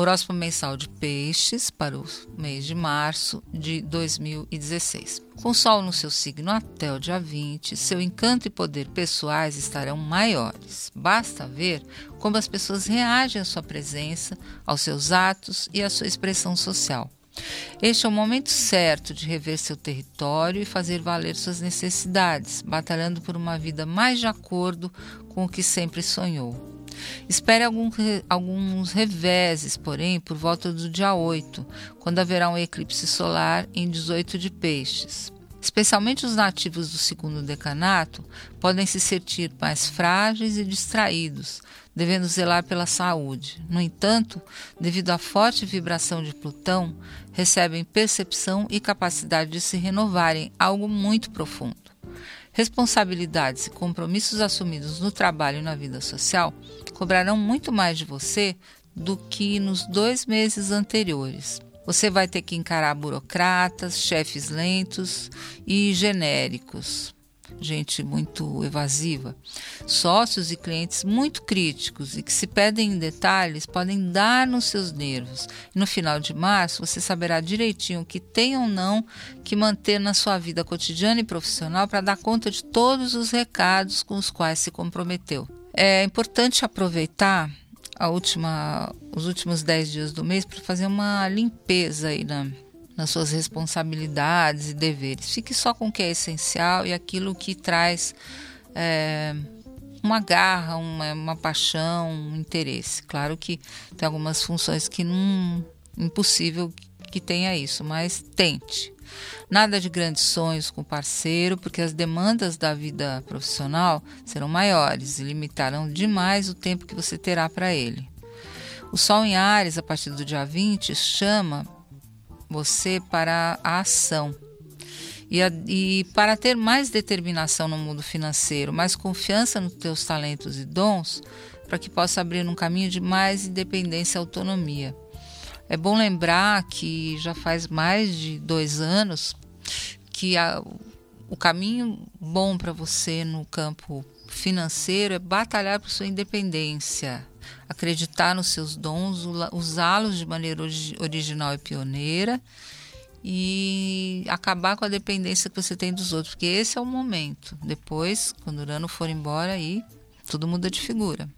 Horóscopo mensal de Peixes para o mês de março de 2016. Com Sol no seu signo até o dia 20, seu encanto e poder pessoais estarão maiores. Basta ver como as pessoas reagem à sua presença, aos seus atos e à sua expressão social. Este é o momento certo de rever seu território e fazer valer suas necessidades, batalhando por uma vida mais de acordo com o que sempre sonhou. Espere algum, alguns reveses, porém, por volta do dia 8, quando haverá um eclipse solar em 18 de Peixes. Especialmente os nativos do segundo decanato podem se sentir mais frágeis e distraídos, devendo zelar pela saúde. No entanto, devido à forte vibração de Plutão, recebem percepção e capacidade de se renovarem, algo muito profundo. Responsabilidades e compromissos assumidos no trabalho e na vida social cobrarão muito mais de você do que nos dois meses anteriores. Você vai ter que encarar burocratas, chefes lentos e genéricos gente muito evasiva, sócios e clientes muito críticos e que se pedem em detalhes podem dar nos seus nervos. E no final de março você saberá direitinho o que tem ou não que manter na sua vida cotidiana e profissional para dar conta de todos os recados com os quais se comprometeu. É importante aproveitar última, os últimos 10 dias do mês para fazer uma limpeza aí na nas suas responsabilidades e deveres. Fique só com o que é essencial e aquilo que traz é, uma garra, uma, uma paixão, um interesse. Claro que tem algumas funções que não impossível que tenha isso, mas tente. Nada de grandes sonhos com o parceiro, porque as demandas da vida profissional serão maiores e limitarão demais o tempo que você terá para ele. O Sol em Ares, a partir do dia 20, chama você para a ação. E, a, e, para ter mais determinação no mundo financeiro, mais confiança nos teus talentos e dons, para que possa abrir um caminho de mais independência e autonomia. É bom lembrar que já faz mais de dois anos que a, o caminho bom para você no campo financeiro é batalhar por sua independência, acreditar nos seus dons, usá-los de maneira original e pioneira e acabar com a dependência que você tem dos outros, porque esse é o momento. Depois, quando o Urano for embora, aí tudo muda de figura.